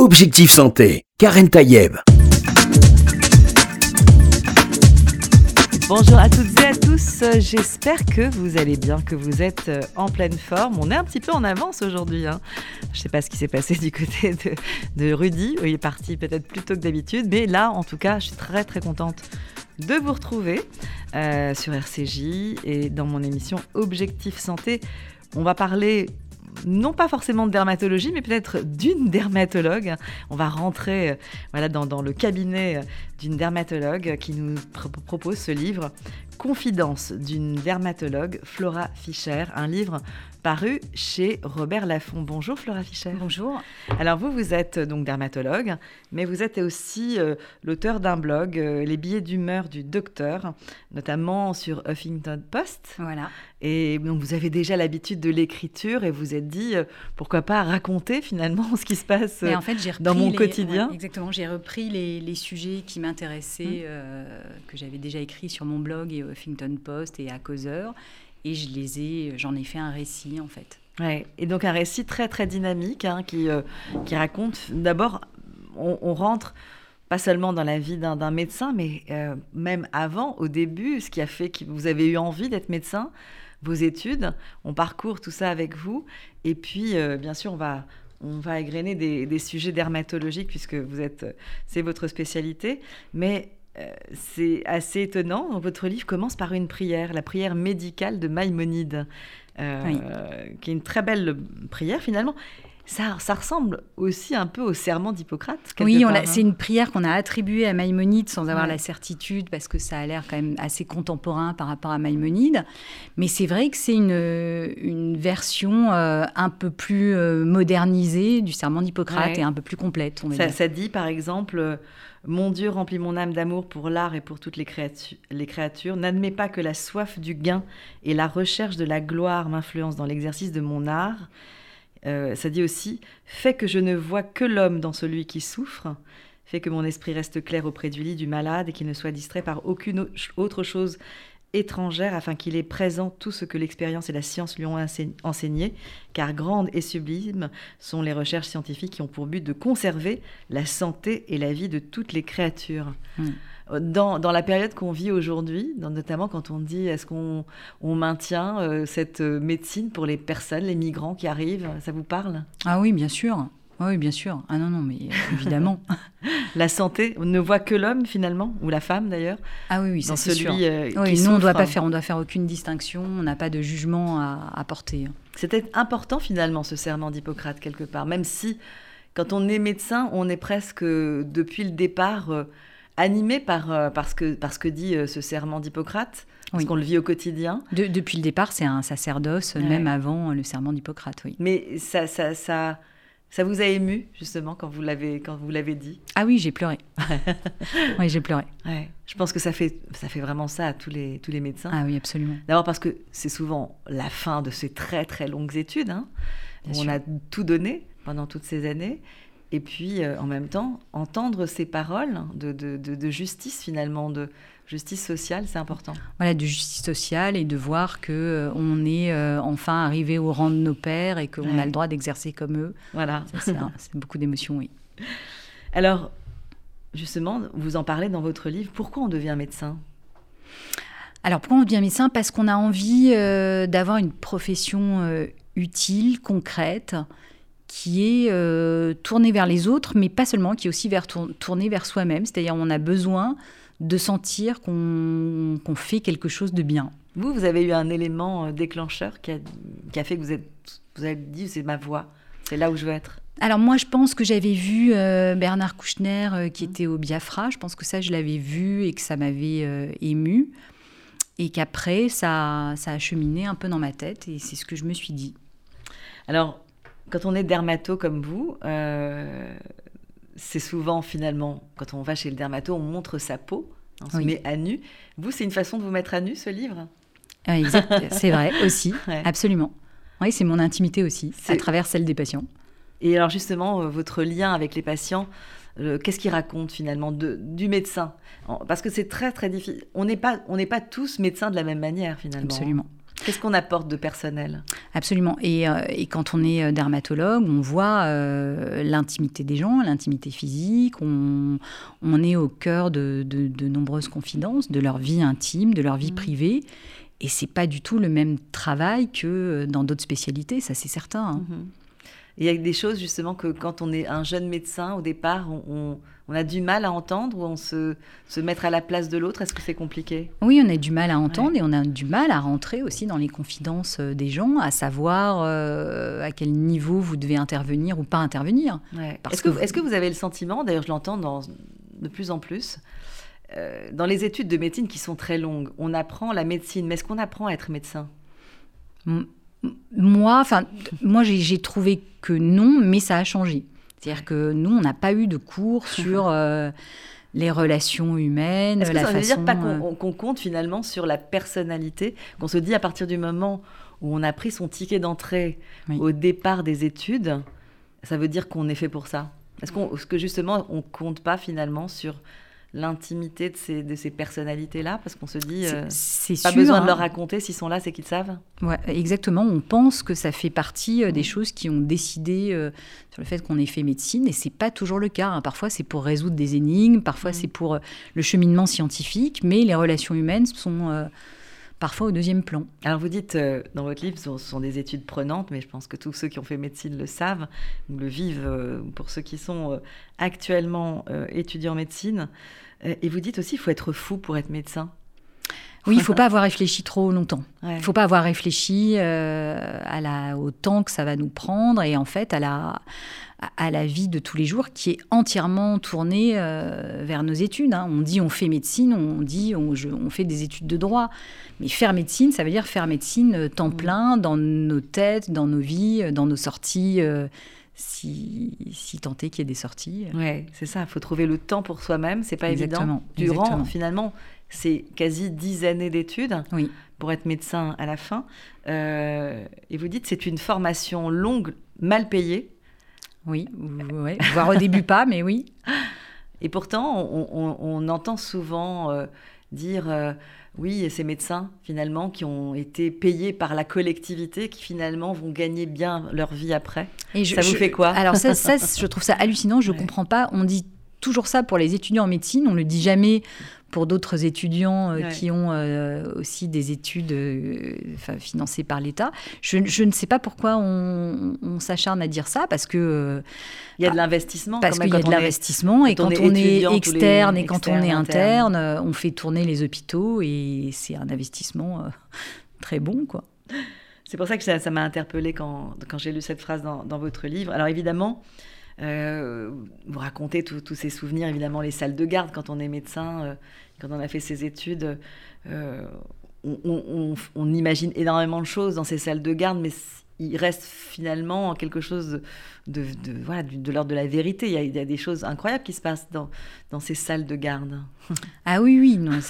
Objectif Santé, Karen Tayeb. Bonjour à toutes et à tous, j'espère que vous allez bien, que vous êtes euh, en pleine forme. On est un petit peu en avance aujourd'hui. Hein. Je ne sais pas ce qui s'est passé du côté de, Rudy, il est parti peut-être plus tôt que d'habitude, mais là en tout cas je suis très très contente de vous retrouver euh, sur RCJ et dans mon émission Objectif Santé. On va parler non pas forcément de dermatologie, mais peut-être d'une dermatologue. On va rentrer euh, voilà, dans, le cabinet euh, d'une dermatologue qui nous propose ce livre, Confidence d'une dermatologue, Flora Fischer, un livre paru chez Robert Laffont. Bonjour Flora Fischer. Bonjour. Alors vous, vous êtes euh, donc dermatologue, mais vous êtes aussi euh, l'auteur d'un blog, euh, Les billets d'humeur du docteur, notamment sur Huffington Post. Voilà. Et donc vous avez déjà l'habitude de l'écriture et vous êtes dit, pourquoi pas raconter finalement ce qui se passe en fait, dans mon quotidien. exactement, j'ai repris les, sujets qui m'intéressaient, mmh. que j'avais déjà écrits sur mon blog et Huffington Post et à Causeur et je les ai, j'en ai fait un récit en fait. Ouais, et donc un récit très très dynamique hein, qui, euh, qui raconte d'abord, on, rentre pas seulement dans la vie d'un médecin, mais euh, même avant, au début, ce qui a fait que vous avez eu envie d'être médecin, vos études, on parcourt tout ça avec vous, et puis euh, bien sûr on va on va égrener des, des sujets dermatologiques puisque vous êtes, c'est votre spécialité, mais euh, c'est assez étonnant. Votre livre commence par une prière, la prière médicale de Maïmonide, euh, qui est une très belle prière finalement. Ça, ça, ressemble aussi un peu au serment d'Hippocrate. Oui, c'est une prière qu'on a attribuée à Maïmonide sans avoir la certitude, parce que ça a l'air quand même assez contemporain par rapport à Maïmonide. Mais c'est vrai que c'est une, une, version euh, un peu plus modernisée du serment d'Hippocrate et un peu plus complète. ça, ça, dit par exemple mon Dieu remplit mon âme d'amour pour l'art et pour toutes les, créatures. N'admets pas que la soif du gain et la recherche de la gloire m'influencent dans l'exercice de mon art. Euh, ça dit aussi Fais que je ne vois que l'homme dans celui qui souffre. Fais que mon esprit reste clair auprès du lit du malade et qu'il ne soit distrait par aucune autre chose étrangère afin qu'il ait présent tout ce que l'expérience et la science lui ont enseigné, car grandes et sublimes sont les recherches scientifiques qui ont pour but de conserver la santé et la vie de toutes les créatures. Hmm. Dans, dans, la période qu'on vit aujourd'hui, notamment quand on dit est-ce qu'on on maintient euh, cette médecine pour les personnes, les migrants qui arrivent, ça vous parle? Ah oui, bien sûr. Oui, bien sûr. Ah non, non, mais euh, évidemment. la santé, on ne voit que l'homme finalement, ou la femme d'ailleurs. Ah oui, oui, c'est sûr. Euh, oui, nous, on doit pas faire, on doit faire aucune distinction. On n'a pas de jugement à, à porter. C'était important finalement ce serment d'Hippocrate quelque part, même si quand on est médecin, on est presque depuis le départ euh, animé par, parce que, parce que dit ce serment d'Hippocrate. Parce qu'on le vit au quotidien. depuis le départ, c'est un sacerdoce, même avant le serment d'Hippocrate, oui. Mais ça, ça, ça, ça vous a ému justement quand vous l'avez quand vous l'avez dit? Ah oui, j'ai pleuré. oui, j'ai pleuré. Je pense que ça fait ça fait vraiment ça à tous les tous les médecins. Ah oui, absolument. D'abord parce que c'est souvent la fin de ces très très longues études. Hein, où on a tout donné pendant toutes ces années. Et puis, euh, en même temps, entendre ces paroles de, de, de justice, finalement, de, Justice sociale, c'est important. Voilà, de justice sociale et de voir que euh, on est euh, enfin arrivé au rang de nos pères et qu'on a le droit d'exercer comme eux. Voilà. C'est beaucoup d'émotions, oui. Alors, justement, vous en parlez dans votre livre. Pourquoi on devient médecin? Alors, pourquoi on devient médecin? Parce qu'on a envie euh, d'avoir une profession utile, concrète, qui est tournée vers les autres, mais pas seulement, qui est aussi vers, tournée vers soi-même. C'est-à-dire, on a besoin de sentir qu'on fait quelque chose de bien. Vous, vous avez eu un élément euh, déclencheur qui a, fait que vous, êtes, vous avez dit c'est ma voix, c'est là où je veux être. Alors moi, je pense que j'avais vu euh, Bernard Kouchner euh, qui mmh. était au Biafra. Je pense que ça, je l'avais vu et que ça m'avait ému. Et qu'après, ça, ça a cheminé un peu dans ma tête et c'est ce que je me suis dit. Alors, quand on est dermato comme vous, c'est souvent finalement, quand on va chez le dermato, on montre sa peau, on se met à nu. Vous, c'est une façon de vous mettre à nu, ce livre? Oui, c'est vrai aussi, absolument. Oui, c'est mon intimité aussi, à travers celle des patients. Et alors justement, euh, votre lien avec les patients, euh, qu'est-ce qu'il raconte finalement de, du médecin? Parce que c'est très très difficile. On n'est pas, on n'est pas tous médecins de la même manière finalement. Absolument. Qu'est-ce qu'on apporte de personnel? Absolument. Et, euh, et, quand on est euh, dermatologue, on voit euh, l'intimité des gens, l'intimité physique. On, on, est au cœur de, de, de, nombreuses confidences, de leur vie intime, de leur vie mmh. privée. Et c'est pas du tout le même travail que dans d'autres spécialités, ça c'est certain. Hein. Mmh. Il y a des choses justement que quand on est un jeune médecin, au départ, on, on, on a du mal à entendre ou on se, se mettre à la place de l'autre? Est-ce que c'est compliqué? Oui, on a du mal à entendre ouais. et on a du mal à rentrer aussi dans les confidences euh, des gens, à savoir euh, à quel niveau vous devez intervenir ou pas intervenir. Ouais. Est-ce que, est que, vous avez le sentiment, d'ailleurs je l'entends de plus en plus, euh, dans les études de médecine qui sont très longues, on apprend la médecine, mais est-ce qu'on apprend à être médecin? Moi, enfin, moi j'ai trouvé que non, mais ça a changé. C'est-à-dire que nous, on n'a pas eu de cours sur euh, les relations humaines, Est-ce que la ça veut dire pas qu'on qu compte finalement sur la personnalité, qu'on se dit à partir du moment où on a pris son ticket d'entrée oui. au départ des études, ça veut dire qu'on est fait pour ça? Est-ce qu'on, est que justement, on compte pas finalement sur l'intimité de ces, de ces personnalités-là Parce qu'on se dit, euh, c'est pas sûr, besoin hein. de leur raconter, s'ils sont là, c'est qu'ils savent. Ouais, exactement. On pense que ça fait partie euh, des choses qui ont décidé euh, sur le fait qu'on ait fait médecine, et c'est pas toujours le cas. Hein. Parfois, c'est pour résoudre des énigmes, parfois, mmh. c'est pour euh, le cheminement scientifique, mais les relations humaines sont parfois au deuxième plan. Alors vous dites euh, dans votre livre, ce sont des études prenantes, mais je pense que tous ceux qui ont fait médecine le savent, ou le vivent euh, pour ceux qui sont euh, actuellement étudiants en médecine. Et vous dites aussi, il faut être fou pour être médecin. Oui, il ne faut pas avoir réfléchi trop longtemps. Il ouais. ne faut pas avoir réfléchi euh, à la, au temps que ça va nous prendre et en fait à la, à la vie de tous les jours qui est entièrement tournée euh, vers nos études. Hein. On dit on fait médecine, on dit on, je, on, fait des études de droit. Mais faire médecine, ça veut dire faire médecine euh, temps plein dans nos têtes, dans nos vies, dans nos sorties. Euh, si, est qu'il y ait des sorties. Oui, c'est ça. Il faut trouver le temps pour soi-même. C'est pas Exactement. évident. Durant, Exactement. finalement, c'est quasi dix années d'études oui. pour être médecin à la fin. Euh, et vous dites c'est une formation longue, mal payée. Oui, ouais. voire au début pas, mais oui. Et pourtant, on, on, on entend souvent euh, dire euh, oui, ces médecins finalement qui ont été payés par la collectivité, qui finalement vont gagner bien leur vie après. Et je, ça vous je, fait quoi? Alors ça, ça, je trouve ça hallucinant. Je ouais. comprends pas. On dit toujours ça pour les étudiants en médecine. On le dit jamais pour d'autres étudiants euh, ouais. qui ont euh, aussi des études euh, financées par l'État. Je, je, ne sais pas pourquoi on, on s'acharne à dire ça, parce que... il y a de l'investissement. Parce qu'il y a de l'investissement, et quand on est, externe et quand on est interne, interne, on fait tourner les hôpitaux, et c'est un investissement très bon, quoi. C'est pour ça que ça m'a interpellée quand, quand j'ai lu cette phrase dans, dans, votre livre. Alors évidemment, euh, vous racontez tous ces souvenirs, évidemment, les salles de garde quand on est médecin, euh, quand on a fait ses études. Euh, on, on, on, imagine énormément de choses dans ces salles de garde, mais il reste finalement quelque chose de, de, de voilà, de, de l'ordre de la vérité. Il y, a, il y, a, des choses incroyables qui se passent dans, dans ces salles de garde. Ah oui, oui, non,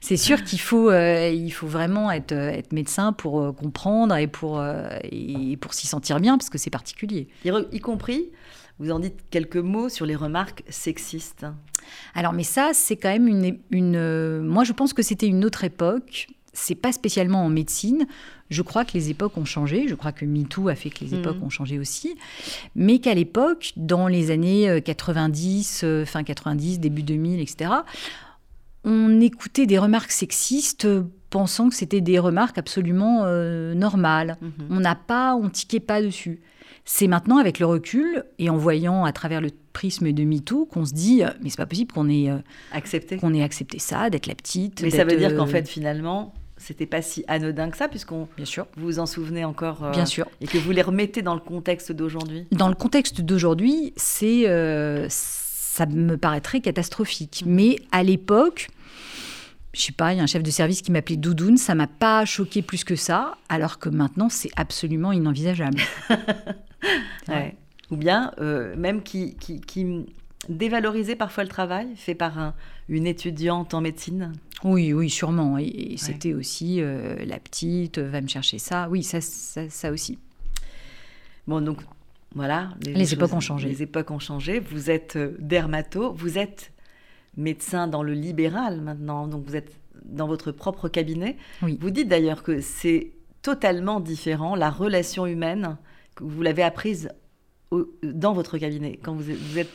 c'est sûr qu'il faut, euh, il faut vraiment être, être médecin pour euh, comprendre et pour, euh, et pour s'y sentir bien, parce que c'est particulier. Y, y compris vous en dites quelques mots sur les remarques sexistes. Alors, mais ça, c'est quand même une, une. Euh, moi, je pense que c'était une autre époque. C'est pas spécialement en médecine. Je crois que les époques ont changé. Je crois que MeToo a fait que les époques mmh. ont changé aussi. Mais qu'à l'époque, dans les années 90, euh, fin 90, début 2000, etc., on écoutait des remarques sexistes pensant que c'était des remarques absolument euh, normales. Mmh. On n'a pas, on tiquait pas dessus. C'est maintenant, avec le recul et en voyant à travers le prisme de MeToo, qu'on se dit mais c'est pas possible qu'on ait accepté qu'on ait accepté ça, d'être la petite. Mais ça veut dire qu'en fait, finalement, c'était pas si anodin que ça, puisqu'on bien sûr vous vous en souvenez encore. Euh, bien sûr. Et que vous les remettez dans le contexte d'aujourd'hui? Dans le contexte d'aujourd'hui, c'est euh, ça me paraîtrait catastrophique. Mais à l'époque je sais pas, il y a un chef de service qui m'appelait Doudoune, ça m'a pas choqué plus que ça, alors que maintenant c'est absolument inenvisageable. ouais. Ou bien euh, même qui, qui, qui, dévalorisait parfois le travail fait par un, une étudiante en médecine. Oui, oui, sûrement. Et, et ouais. c'était aussi euh, la petite, va me chercher ça. Oui, ça, ça, ça aussi. Bon, donc voilà. Les, les choses, époques ont changé. Les époques ont changé. Vous êtes euh, dermato, vous êtes médecin dans le libéral maintenant, donc vous êtes dans votre propre cabinet. Oui. Vous dites d'ailleurs que c'est totalement différent, la relation humaine, vous l'avez apprise au- dans votre cabinet, quand vous êtes... vous êtes-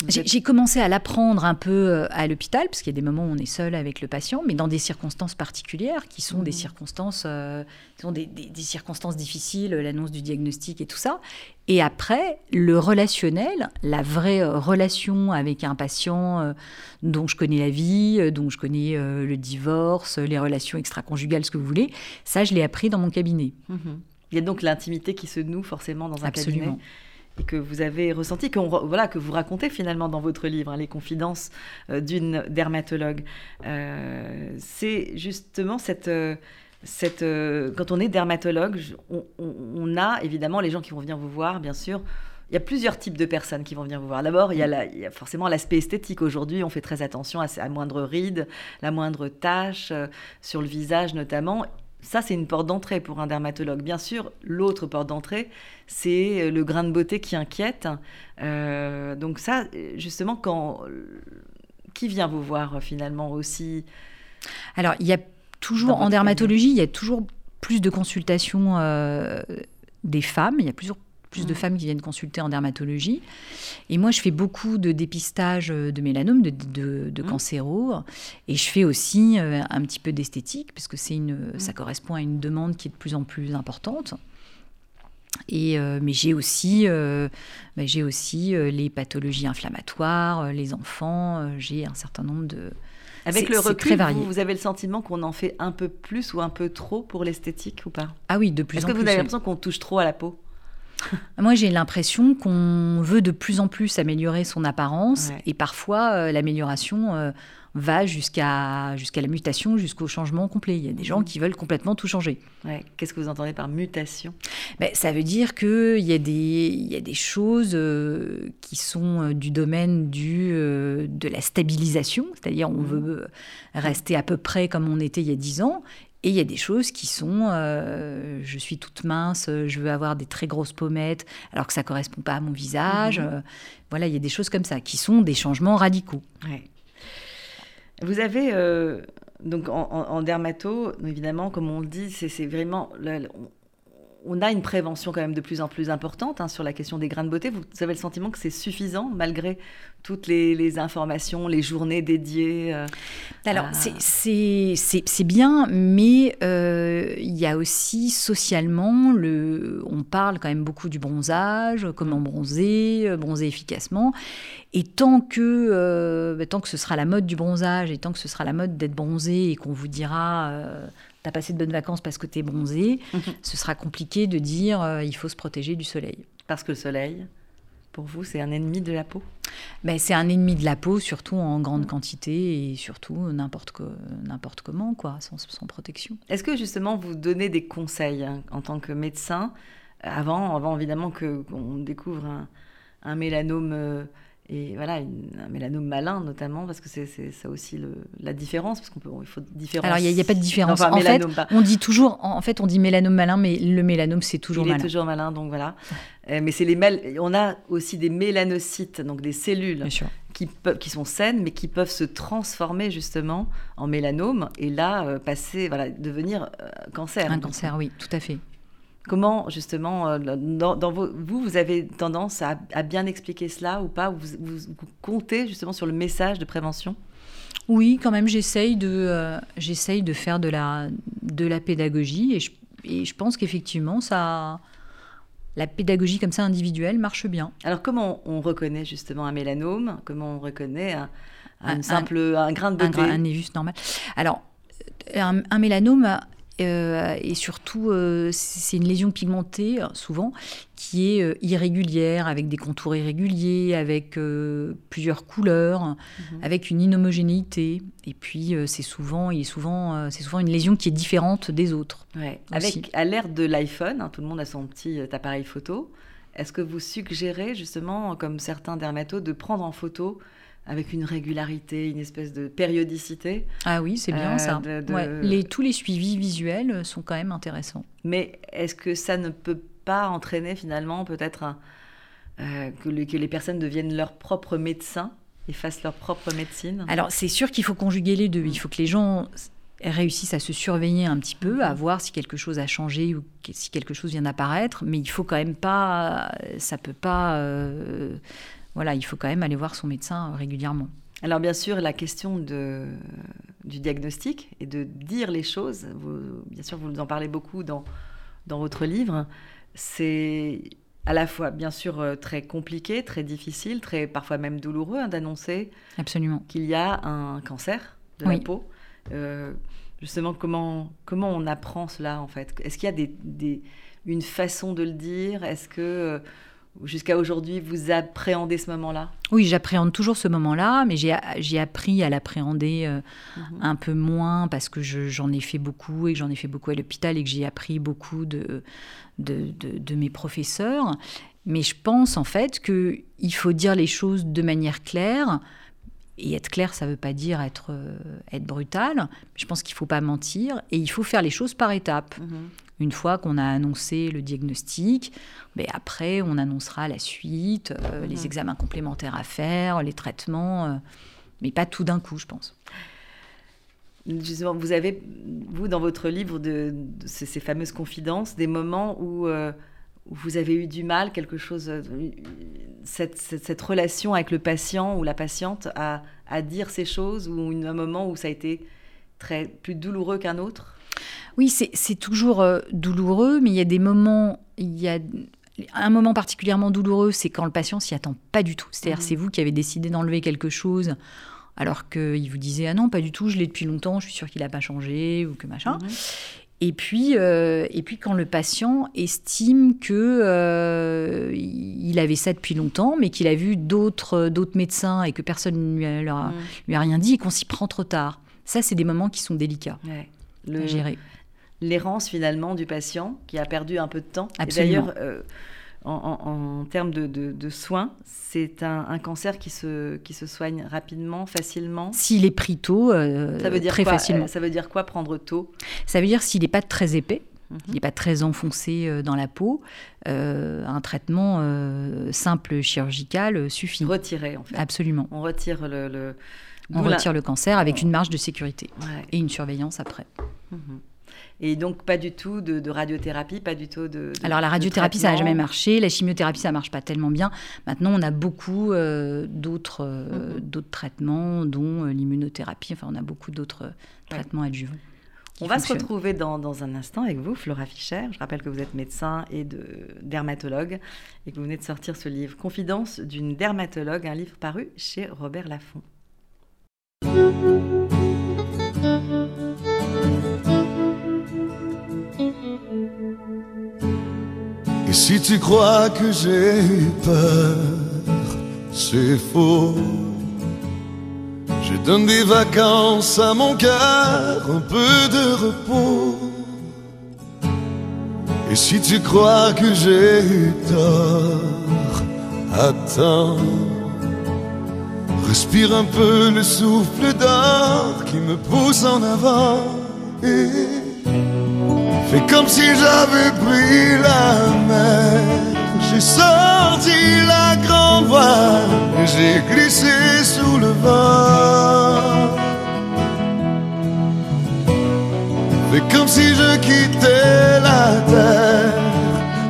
vous J'ai commencé à l'apprendre un peu euh, à l'hôpital, parce qu'il y a des moments où on est seul avec le patient, mais dans des circonstances particulières, qui sont des Mhm. circonstances, euh, qui sont des, des- des circonstances difficiles, l'annonce du diagnostic et tout ça. Et après, le relationnel, la vraie euh, relation avec un patient euh, dont je connais la vie, dont je connais euh, le divorce, les relations extra-conjugales, ce que vous voulez, ça, je l'ai appris dans mon cabinet. Mhm. Il y a donc l'intimité qui se noue forcément dans un Absolument. cabinet et que vous avez ressenti, qu'on re- voilà, que vous racontez finalement dans votre livre, hein, Les confidences euh, d'une dermatologue. Euh, c'est justement cette... euh, cette, quand on est dermatologue, on, on- on a évidemment les gens qui vont venir vous voir, bien sûr. Il y a plusieurs types de personnes qui vont venir vous voir. D'abord, il, y a la- il y a forcément l'aspect esthétique. Aujourd'hui, on fait très attention à, à moindre ride, la moindre tache, sur le visage notamment. Ça, c'est une porte d'entrée pour un dermatologue. Bien sûr, l'autre porte d'entrée, c'est euh, le grain de beauté qui inquiète. Euh, donc ça, justement, quand... Qui vient vous voir euh, finalement aussi? Alors, il y a toujours, en dermatologie, il y a toujours plus de consultations euh, des femmes. Il y a plusieurs plus de Mhm. femmes qui viennent consulter en dermatologie. Et moi, je fais beaucoup de dépistage euh, de mélanome, de, de, de Mhm. cancéro. Et je fais aussi euh, un petit peu d'esthétique, parce que c'est une, Mhm. ça correspond à une demande qui est de plus en plus importante. Et, euh, mais j'ai aussi, euh, bah, j'ai aussi euh, les pathologies inflammatoires, les enfants, j'ai un certain nombre de... Avec le recul, vous, vous avez le sentiment qu'on en fait un peu plus ou un peu trop pour l'esthétique ou pas? Ah oui, de plus Est-ce en que plus. vous avez l'impression qu'on touche trop à la peau? Moi, j'ai l'impression qu'on veut de plus en plus améliorer son apparence Ouais. et parfois euh, l'amélioration euh, va jusqu'à jusqu'à la mutation, jusqu'au changement complet. Il y a des gens Mhm. qui veulent complètement tout changer. Ouais. Qu'est-ce que vous entendez par mutation? Ben, ça veut dire qu'il y, a des- y a des choses euh, qui sont du domaine du, de la stabilisation, c'est-à-dire on Mhm. veut rester à peu près comme on était il y a 10 ans. Et il y a des choses qui sont, euh, je suis toute mince, je veux avoir des très grosses pommettes, alors que ça correspond pas à mon visage. Mhm. Euh, voilà, il y a des choses comme ça qui sont des changements radicaux. Ouais. Vous avez, euh, donc en, en- en dermato, évidemment, comme on le dit, c'est vraiment. On, a une prévention quand même de plus en plus importante hein, sur la question des grains de beauté. Vous avez le sentiment que c'est suffisant malgré toutes les, les informations, les journées dédiées euh, Alors, c'est- c'est- c'est bien, mais euh, il y a aussi socialement, le, on parle quand même beaucoup du bronzage, comment bronzer, euh, bronzer efficacement. Et tant que, euh, bah, tant que ce sera la mode du bronzage, et tant que ce sera la mode d'être bronzé, et qu'on vous dira, euh, t'as passé de bonnes vacances parce que t'es bronzé, ce sera compliqué de dire, euh, il faut se protéger du soleil. parce que le soleil, pour vous, c'est un ennemi de la peau? Ben, c'est un ennemi de la peau, surtout en grande quantité et surtout n'importe co- n'importe comment, quoi, sans, sans protection. Est-ce que justement vous donnez des conseils hein, en tant que médecin? Avant, avant évidemment qu'on découvre un, un mélanome et voilà une- un mélanome malin notamment parce que c'est ça aussi le, la différence parce qu'on peut il faut différence. Alors, il n'y a, il pas de différence. Enfin, en fait, mélanome, pas. on dit toujours, en en fait, on dit mélanome malin, mais le mélanome, c'est toujours il malin. est toujours malin donc voilà. Euh, mais c'est les mél- on a aussi des mélanocytes donc des cellules qui peuvent qui sont saines mais qui peuvent se transformer justement en mélanome et là euh, passer voilà devenir euh, cancer. Un cancer, oui, tout à fait. Comment, justement, euh, dans, dans vos, vous, vous avez tendance à, à bien expliquer cela ou pas vous, vous- vous comptez justement sur le message de prévention? Oui, quand même, j'essaye de, euh, j'essaye de faire de la, de la pédagogie et je, et je pense qu'effectivement, ça, la pédagogie comme ça individuelle marche bien. Alors, comment on reconnaît justement un mélanome? Comment on reconnaît un, un Un- simple un grain de un, beauté gra- un névus normal? Alors, un, un mélanome, euh, et surtout, euh, c'est une lésion pigmentée, euh, souvent, qui est euh, irrégulière, avec des contours irréguliers, avec plusieurs couleurs, Mhm. avec une inhomogénéité. Et puis, c'est souvent, il est souvent, c'est souvent une lésion qui est différente des autres. Ouais. Avec à l'ère de l'iPhone, hein, tout le monde a son petit appareil photo. Est-ce que vous suggérez justement, comme certains dermatos, de prendre en photo avec une régularité, une espèce de périodicité Ah oui, c'est bien Euh, ça. de- de- Ouais, les, tous les suivis visuels sont quand même intéressants. Mais est-ce que ça ne peut pas entraîner finalement peut-être un- euh, que, les- que les personnes deviennent leurs propres médecins et fassent leur propre médecine? Alors, c'est sûr qu'il faut conjuguer les deux. Il faut que les gens réussissent à se surveiller un petit peu, à voir si quelque chose a changé ou si quelque chose vient d'apparaître, mais il faut quand même pas, ça peut pas, euh, voilà, il faut quand même aller voir son médecin régulièrement. Alors bien sûr, la question de, du diagnostic et de dire les choses, bien sûr, vous en parlez beaucoup dans, dans votre livre, c'est à la fois bien sûr euh, très compliqué, très difficile, très parfois même douloureux hein, d'annoncer absolument qu'il y a un cancer de la peau. Euh, justement, comment, comment on apprend cela en fait? Est-ce qu'il y a des, une façon de le dire? Est-ce que euh, jusqu'à aujourd'hui vous appréhendez ce moment-là? Oui, j'appréhende toujours ce moment-là, mais j'ai appris à l'appréhender euh, mhm. un peu moins parce que j'en ai fait beaucoup et que j'en ai fait beaucoup à l'hôpital et que j'ai appris beaucoup de, de, de, mes professeurs. Mais je pense en fait qu'il faut dire les choses de manière claire et être clair, ça ne veut pas dire être, euh, être brutal. Je pense qu'il ne faut pas mentir et il faut faire les choses par étapes. Mhm. Une fois qu'on a annoncé le diagnostic, mais ben après, on annoncera la suite, euh, les mhm. examens complémentaires à faire, les traitements, euh, mais pas tout d'un coup, je pense. Justement, vous avez, vous, dans votre livre de, ces, fameuses confidences, des moments où vous avez eu du mal, quelque chose, euh, cette, cette, relation avec le patient ou la patiente à, à dire ces choses, ou un moment où ça a été très plus douloureux qu'un autre? Oui, c'est toujours euh, douloureux, mais il y a des moments, il y a un moment particulièrement douloureux, c'est quand le patient s'y attend pas du tout. C'est-à-dire, mmh. c'est vous qui avez décidé d'enlever quelque chose alors qu'il vous disait ah non pas du tout je l'ai depuis longtemps je suis sûr qu'il n'a pas changé ou que machin mmh. Et puis, euh, et puis quand le patient estime que euh, il avait ça depuis longtemps, mais qu'il a vu d'autres d'autres médecins et que personne ne lui, a, lui a rien dit et qu'on s'y prend trop tard. Ça, c'est des moments qui sont délicats le, à gérer. L'errance finalement du patient qui a perdu un peu de temps. D'ailleurs, euh, en, termes de, soins, c'est un, cancer qui se, qui se soigne rapidement, facilement S'il est pris tôt, euh, ça veut dire très facilement. Ça veut dire quoi prendre tôt? Ça veut dire s'il n'est pas très épais, mhm. il n'est pas très enfoncé euh, dans la peau, euh, un traitement simple chirurgical suffit. Retirer, en fait. Absolument. On retire le... On retire le cancer avec une marge de sécurité et une surveillance après. Mhm. Et donc, pas du tout de, radiothérapie, pas du tout de. Alors, la radiothérapie, ça n'a jamais marché. La chimiothérapie, ça marche pas tellement bien. Maintenant, on a beaucoup euh, d'autres euh, mhm. traitements, dont euh, l'immunothérapie. Enfin, on a beaucoup d'autres traitements adjuvants. On va se retrouver dans, dans, un instant avec vous, Flora Fischer. Je rappelle que vous êtes médecin et de, dermatologue et que vous venez de sortir ce livre Confidence d'une dermatologue, un livre paru chez Robert Laffont. Si tu crois que j'ai peur, c'est faux. Je donne des vacances à mon cœur, un peu de repos. Et si tu crois que j'ai eu tort, attends. Respire un peu le souffle d'or qui me pousse en avant. Et Fais comme si j'avais pris la mer. J'ai sorti la grande voile et j'ai glissé sous le vent. Fais comme si je quittais la terre.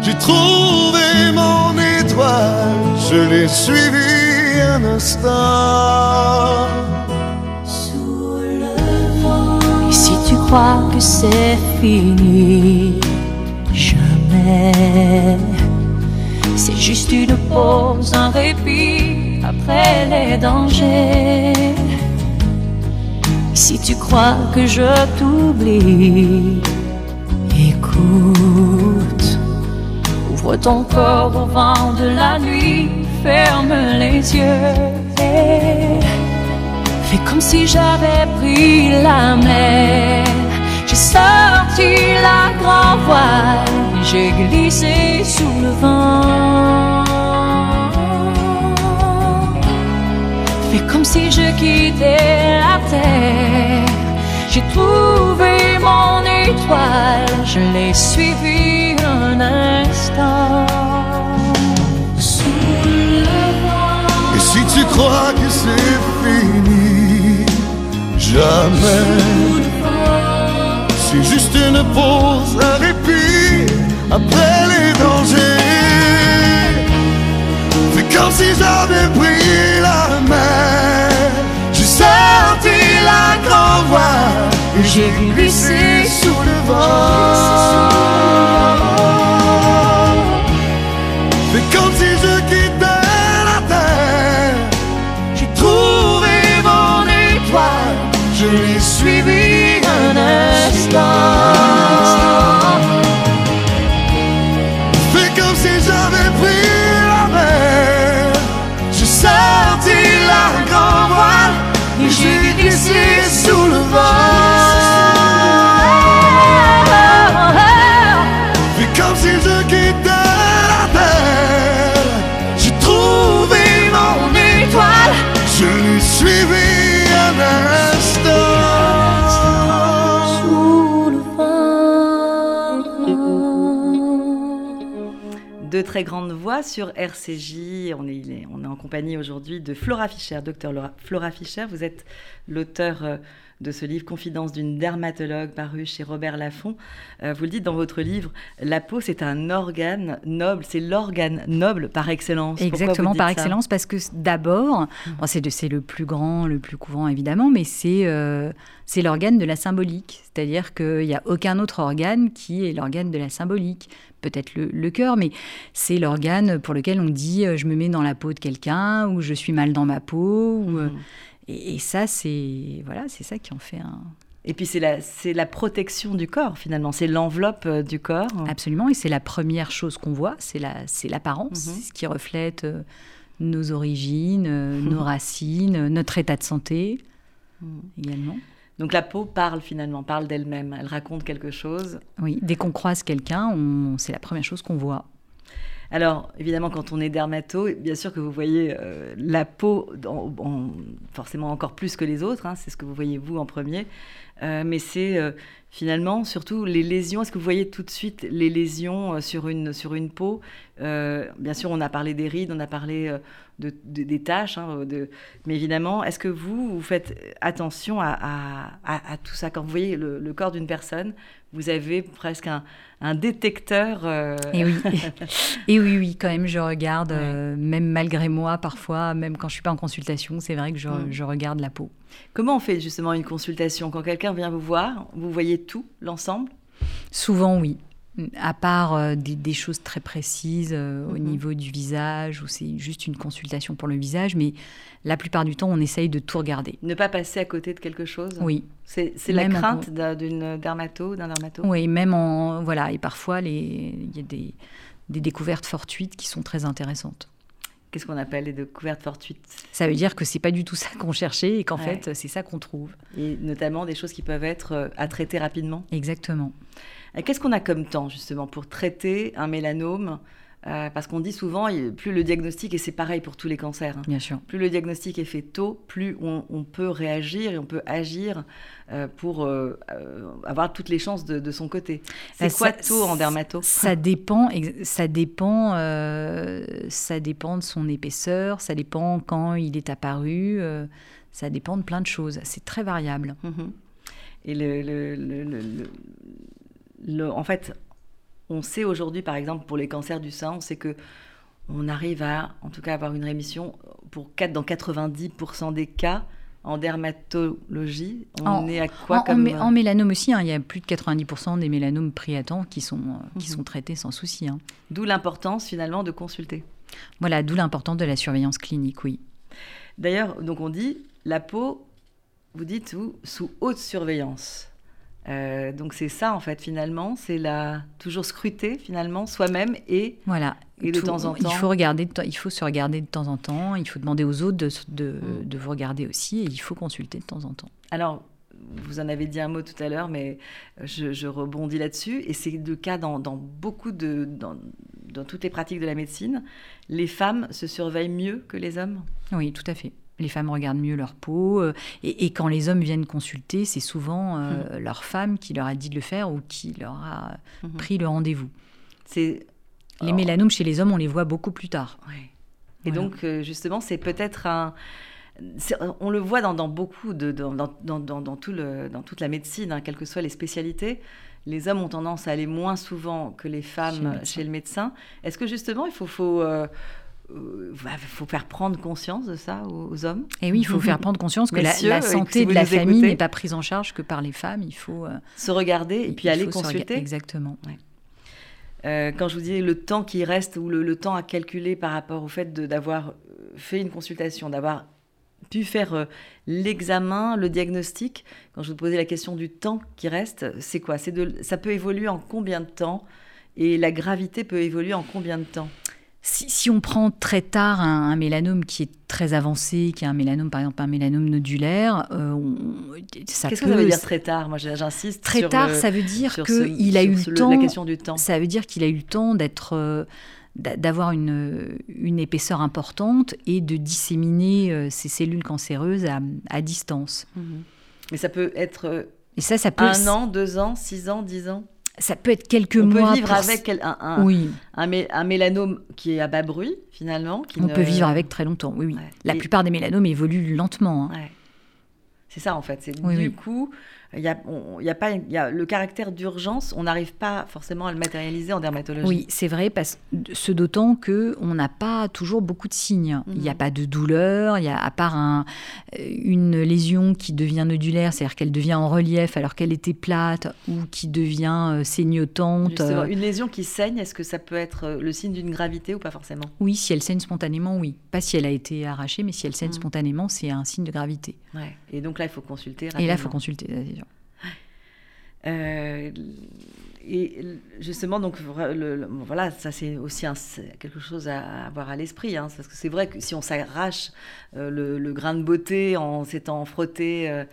J'ai trouvé mon étoile, je l'ai suivi un instant. Crois que c'est fini. Jamais. C'est juste une pause, un répit après les dangers. Si tu crois que je t'oublie, écoute. Ouvre ton corps au vent de la nuit, ferme les yeux. Fais comme si j'avais pris la mer. Sorti la grand voile, j'ai glissé sous le vent. Fais comme si je quittais la terre. J'ai trouvé mon étoile, je l'ai suivi un instant. Et si tu crois que c'est fini, jamais. C'est juste une pause, un répit après les dangers. C'est comme si j'avais pris la mer, j'ai sorti la grand voile et j'ai glissé sous le vent. Très grandes voix sur RCJ. On est, on est en compagnie aujourd'hui de Flora Fischer. Docteur Flora Fischer, vous êtes l'auteur euh, de ce livre Confidence d'une dermatologue paru chez Robert Laffont. Euh, vous le dites dans votre livre, la peau c'est un organe noble, c'est l'organe noble par excellence. Exactement, par excellence, parce que d'abord, bon, c'est le plus grand, le plus courant évidemment, mais c'est euh, l'organe de la symbolique. C'est-à-dire qu'il n'y a aucun autre organe qui est l'organe de la symbolique. Peut-être le, le cœur, mais c'est l'organe pour lequel on dit euh, je me mets dans la peau de quelqu'un, ou je suis mal dans ma peau. Ou, Mhm. Et, et ça, c'est voilà, c'est ça qui en fait un. Et puis c'est la, c'est la protection du corps finalement, c'est l'enveloppe euh, du corps. Absolument, et c'est la première chose qu'on voit, c'est la, c'est l'apparence, Mhm. c'est ce qui reflète euh, nos origines, euh, nos racines, notre état de santé Mhm. également. Donc la peau parle finalement, parle d'elle-même, elle raconte quelque chose. Oui, dès qu'on croise quelqu'un, on, c'est la première chose qu'on voit. Alors, évidemment, quand on est dermato, bien sûr que vous voyez euh, la peau, en- en- forcément encore plus que les autres, hein, c'est ce que vous voyez vous en premier, Euh, mais c'est euh, finalement surtout les lésions. Est-ce que vous voyez tout de suite les lésions euh, sur, une, sur une peau? Bien sûr, on a parlé des rides, on a parlé de, de- des taches, hein, de, mais évidemment, est-ce que vous, vous faites attention à, à- à- à tout ça? Quand vous voyez le, le corps d'une personne, vous avez presque un, un détecteur. euh, Et oui, et oui, oui, quand même, je regarde, Ouais. euh, même malgré moi, parfois, même quand je suis pas en consultation, c'est vrai que je, Mm. je regarde la peau. Comment on fait justement une consultation Quand quelqu'un vient vous voir, vous voyez tout, l'ensemble Souvent, oui. À part euh, des, des choses très précises euh, au Mhm. niveau du visage, où c'est juste une consultation pour le visage, mais la plupart du temps, on essaye de tout regarder. Ne pas passer à côté de quelque chose Oui, C'est la en- crainte d'un- d'une dermato, d'un dermato oui, même en voilà, et parfois il y a des, des découvertes fortuites qui sont très intéressantes. Qu'est-ce qu'on appelle les découvertes fortuites? Ça veut dire que c'est pas du tout ça qu'on cherchait et qu'en Ouais. fait c'est ça qu'on trouve. Et notamment des choses qui peuvent être euh, à traiter rapidement? Exactement. Et Qu'est-ce qu'on a comme temps justement pour traiter un mélanome Euh, Parce qu'on dit souvent, plus le diagnostic, et c'est pareil pour tous les cancers, hein, Bien sûr. plus le diagnostic est fait tôt, plus on, on peut réagir et on peut agir euh, pour euh, avoir toutes les chances de, de son côté. C'est quoi tôt en dermato? Ça dépend, ça dépend, ça dépend de son épaisseur, ça dépend quand il est apparu, ça dépend de plein de choses. C'est très variable. Mhm. Et le- le- le- en fait, on sait aujourd'hui, par exemple, pour les cancers du sein, on sait que on arrive à, en tout cas, avoir une rémission pour 4, dans 90% des cas en dermatologie. On En- est à quoi en, en comme mé- en mélanome aussi, hein, il y a plus de 90% des mélanomes pris à temps qui sont, euh, qui Mhm. sont traités sans souci. hein. D'où l'importance finalement de consulter. Voilà, d'où l'importance de la surveillance clinique, oui. D'ailleurs, donc on dit la peau, vous dites sous haute surveillance. Euh, donc c'est ça en fait finalement, c'est la toujours scruter finalement soi-même et Voilà. Et de Tout- temps en Il temps faut, regarder, de il faut se regarder de temps en temps, il faut demander aux autres de, s- de, Mm. de vous regarder aussi, et il faut consulter de temps en temps. Alors, vous en avez dit un mot tout à l'heure, mais je, je rebondis là-dessus. Et c'est le cas dans, dans beaucoup de. Dans, dans toutes les pratiques de la médecine. Les femmes se surveillent mieux que les hommes? Oui, tout à fait. Les femmes regardent mieux leur peau. euh, et, et quand les hommes viennent consulter, c'est souvent euh, leur femme qui leur a dit de le faire ou qui leur a Mhm. pris le rendez-vous. C'est. Les mélanomes chez les hommes, on les voit beaucoup plus tard. ouais. Et Voilà. donc, euh, justement, c'est peut-être un. on le voit dans, beaucoup de dans, dans, tout le, dans toute la médecine, hein, quelles que soient les spécialités. Les hommes ont tendance à aller moins souvent que les femmes chez le médecin. Est-ce que justement, il faut, faut euh, euh, faut faire prendre conscience de ça aux, hommes. Et oui, il faut faire prendre conscience que la, santé de la famille n'est pas prise en charge que par les femmes. Il faut se regarder et puis aller consulter. Exactement. quand je vous dis le temps qui reste ou le, le, temps à calculer par rapport au fait d'avoir fait une consultation, d'avoir pu faire euh, l'examen, le diagnostic. Quand je vous posais la question du temps qui reste, c'est quoi? De, Ça peut évoluer en combien de temps? Et la gravité peut évoluer en combien de temps? Si, on prend très tard un, mélanome qui est très avancé, qui est un mélanome, par exemple un mélanome nodulaire, euh, ça Qu'est-ce que ça veut dire très tard? Moi, j'insiste. Très tard, ça veut dire qu'il a eu le temps. La question du temps. Ça veut dire qu'il a eu le temps d'être. Euh, d'avoir une, une, épaisseur importante et de disséminer euh, ces cellules cancéreuses à, distance. Mhm. Mais ça peut être euh, et ça, ça peut un an, deux ans, six ans, dix ans? Ça peut être quelques mois. On peut vivre avec un, un, oui. un, mélanome qui est à bas bruit, finalement. On peut vivre avec très longtemps, oui. oui. La plupart des mélanomes évoluent lentement. Hein. C'est ça, en fait. C'est du coup, il y a, y a pas, y a le caractère d'urgence, on n'arrive pas forcément à le matérialiser en dermatologie. Oui, c'est vrai, parce, ce d'autant qu'on n'a pas toujours beaucoup de signes. Il n'y a mhm. pas de douleur, il y a, à part un, une lésion qui devient nodulaire, c'est-à-dire qu'elle devient en relief alors qu'elle était plate, ou qui devient euh, saignotante. Justement, une lésion qui saigne, est-ce que ça peut être euh, le signe d'une gravité ou pas forcément? Oui, si elle saigne spontanément, oui. Pas si elle a été arrachée, mais si elle saigne mhm. spontanément, c'est un signe de gravité. Ouais. Et donc là, il faut consulter. Et là, il faut consulter. Euh, et justement, donc voilà, ça c'est aussi quelque chose à avoir à l'esprit, hein, parce que c'est vrai que si on s'arrache euh, le, grain de beauté en s'étant frotté euh,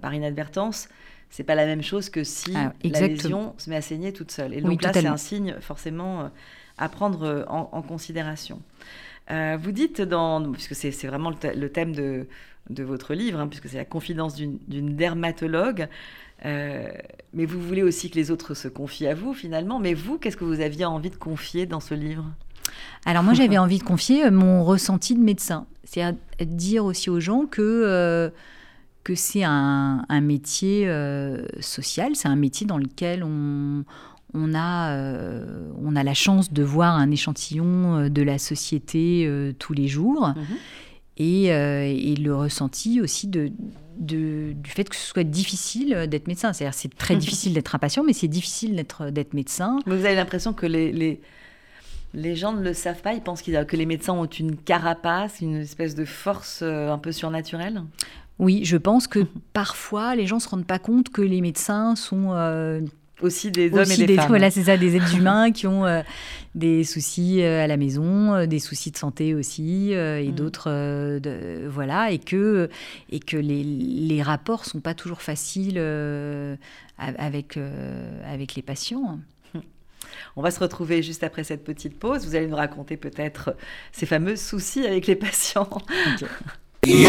par inadvertance, c'est pas la même chose que si ah, la lésion se met à saigner toute seule. Et donc là, c'est un signe forcément à prendre en, considération. vous dites, dans, puisque c'est vraiment le, thème de, de votre livre, hein, puisque c'est la confidence d'une dermatologue, euh, mais vous voulez aussi que les autres se confient à vous finalement. Mais vous, qu'est-ce que vous aviez envie de confier dans ce livre? Alors moi, j'avais envie de confier euh, mon ressenti de médecin. C'est à dire aussi aux gens que, euh, que c'est un, métier social, c'est un métier dans lequel on, on a, on a la chance de voir un échantillon de la société tous les jours. Mhm. et, et, le ressenti aussi de, du fait que ce soit difficile d'être médecin. C'est-à-dire c'est très difficile d'être un patient, mais c'est difficile d'être, médecin. vous avez l'impression que les, les, les, gens ne le savent pas, ils pensent que les médecins ont une carapace, une espèce de force euh, un peu surnaturelle? Oui, je pense que parfois les gens ne se rendent pas compte que les médecins sont... Euh, aussi des hommes et des, femmes. Voilà, c'est ça, des êtres humains qui ont euh, des soucis euh, à la maison, euh, des soucis de santé aussi, et mm. d'autres, voilà, et que, et que les, les rapports sont pas toujours faciles avec, avec les patients. On va se retrouver juste après cette petite pause. Vous allez nous raconter peut-être ces fameux soucis avec les patients. J'ai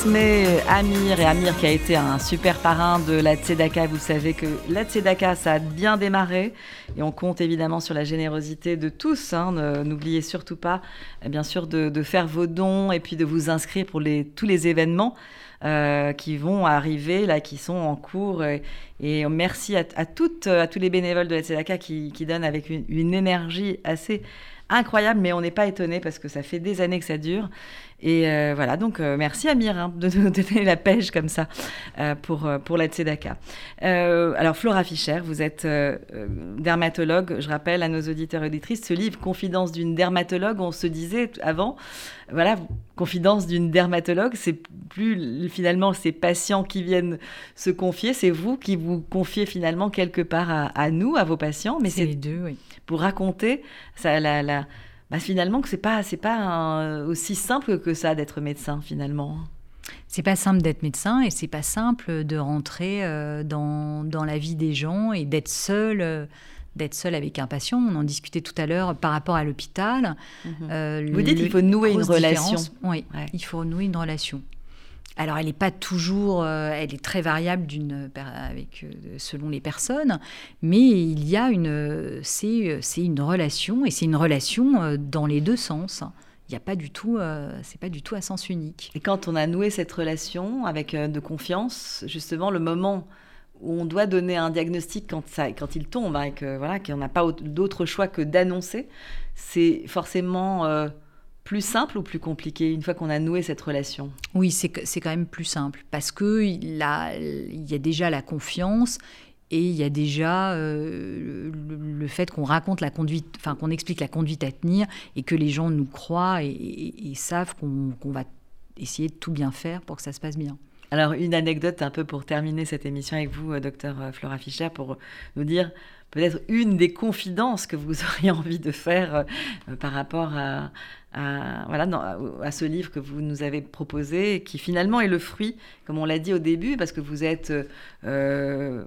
transmet Amir et Amir qui a été un super parrain de la Tzedaka. Vous savez que la Tzedaka, ça a bien démarré et on compte évidemment sur la générosité de tous. hein. N'oubliez surtout pas, eh bien sûr, de, faire vos dons et puis de vous inscrire pour tous les événements. euh, qui vont arriver, là, qui sont en cours. Et, merci à, à toutes, à tous les bénévoles de la Tzedaka qui, qui donnent avec une, une énergie assez incroyable, mais on n'est pas étonné parce que ça fait des années que ça dure. Et euh, voilà, donc euh, merci Amir hein, de nous donner la pêche comme ça euh, pour, pour la Tzedaka. Alors Flora Fischer, vous êtes dermatologue, je rappelle à nos auditeurs et auditrices, ce livre Confidence d'une dermatologue, on se disait avant, voilà, confidence d'une dermatologue, c'est plus finalement ces patients qui viennent se confier, c'est vous qui vous confiez finalement quelque part à, à nous, à vos patients, mais C'est les deux, oui. pour raconter ça, la, la- bah, finalement que c'est pas c'est pas un- aussi simple que ça d'être médecin finalement. C'est pas simple d'être médecin et c'est pas simple de rentrer euh, dans, dans la vie des gens et d'être seul, euh, d'être seul avec un patient. On en discutait tout à l'heure par rapport à l'hôpital. Euh, Vous dites qu'il faut nouer une relation. Oui, Ouais. il faut nouer une relation. Alors, elle n'est pas toujours, euh, elle est très variable per- avec, euh, selon les personnes, mais il y a une, c'est, c'est une relation et c'est une relation euh, dans les deux sens. Il n'y a pas du tout, euh, c'est pas du tout à sens unique. Et quand on a noué cette relation avec euh, de confiance, justement le moment où on doit donner un diagnostic quand ça quand il tombe hein, et que voilà qu'on n'a pas autre- d'autre choix que d'annoncer, c'est forcément euh, plus simple ou plus compliqué une fois qu'on a noué cette relation? Oui, c'est quand même plus simple parce que il, a- il y a déjà la confiance et il y a déjà euh, le, le fait qu'on raconte la conduite, enfin qu'on explique la conduite à tenir et que les gens nous croient et, et- et savent qu'on va essayer de tout bien faire pour que ça se passe bien. Alors, une anecdote un peu pour terminer cette émission avec vous, euh, docteur euh, Flora Fischer, pour nous dire peut-être une des confidences que vous auriez envie de faire par rapport à, à- voilà, à, ce livre que vous nous avez proposé, qui finalement est le fruit, comme on l'a dit au début, parce que vous êtes... euh,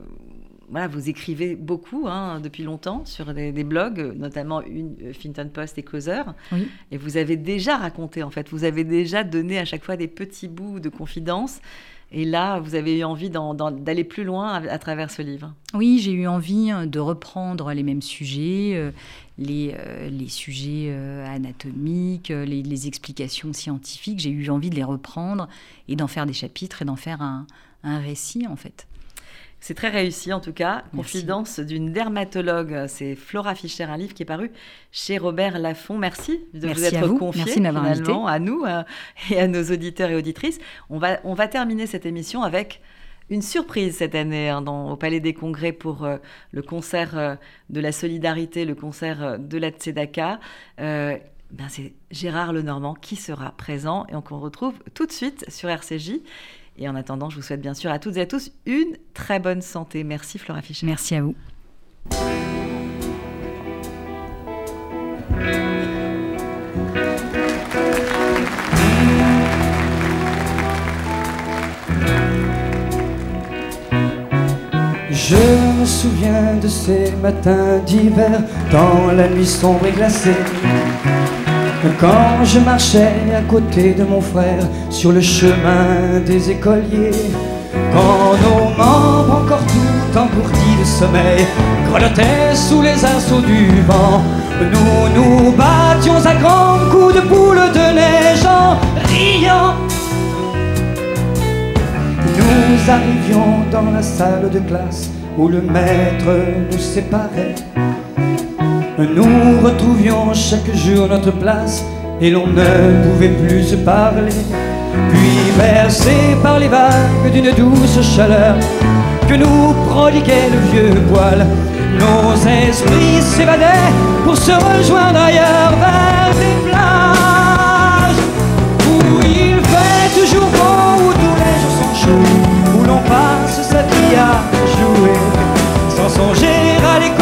voilà, vous écrivez beaucoup hein, depuis longtemps sur des, des blogs, notamment une, euh, Finton Post et Closer. Oui. Et vous avez déjà raconté, en fait, vous avez déjà donné à chaque fois des petits bouts de confidences. Et là, vous avez eu envie d'aller plus loin à, travers ce livre? Oui, j'ai eu envie euh, de reprendre les mêmes sujets, euh, les, euh, les sujets anatomiques, les, explications scientifiques. J'ai eu envie de les reprendre et d'en faire des chapitres et d'en faire un récit, en fait. C'est très réussi en tout cas. Merci. Confidence d'une dermatologue. C'est Flora Fischer, un livre qui est paru chez Robert Laffont. Merci de Merci vous être à vous. confié Merci finalement à nous euh, et à nos auditeurs et auditrices. On va, on va terminer cette émission avec une surprise cette année hein, dans, au Palais des Congrès pour euh, le concert euh, de la solidarité, le concert de la Tzedaka. Ben c'est Gérard Lenormand qui sera présent et on qu'on retrouve tout de suite sur RCJ. Et en attendant, je vous souhaite bien sûr à toutes et à tous une très bonne santé. Merci Flora Fischer. Merci à vous. Je me souviens de ces matins d'hiver dans la nuit sombre et glacée. Quand je marchais à côté de mon frère sur le chemin des écoliers. Quand nos membres encore tout engourdis de sommeil grelottaient sous les assauts du vent. Nous nous battions à grands coups de boule de neige en riant. Nous arrivions dans la salle de classe où le maître nous séparait. Nous retrouvions chaque jour notre place et l'on ne pouvait plus se parler. Puis bercés par les vagues d'une douce chaleur que nous prodiguait le vieux poil, Nos esprits s'évadaient pour se rejoindre ailleurs vers des plages où il fait toujours beau, où tous les jours sont chauds, où l'on passe sa vie à jouer, sans songer à l'école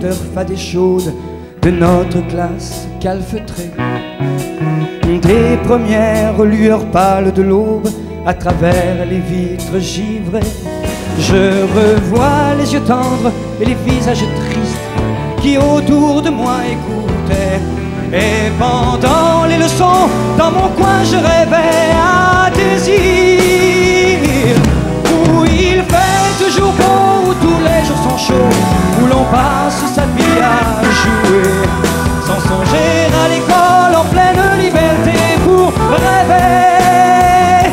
l'odeur fade et chaude de notre classe calfeutrée. Des premières lueurs pâles de l'aube à travers les vitres givrées. Je revois les yeux tendres et les visages tristes qui autour de moi écoutaient. Et pendant les leçons, dans mon coin, je rêvais à îles où il fait toujours beau, où tous les à jouer. Sans songer à l'école en pleine liberté pour rêver.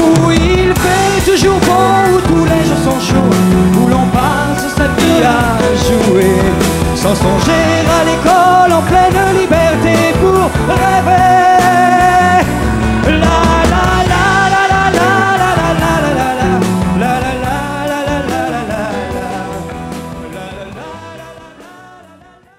Où il fait toujours beau, où tous les jours sont chauds Où l'on passe sa vie à jouer. Sans songer à l'école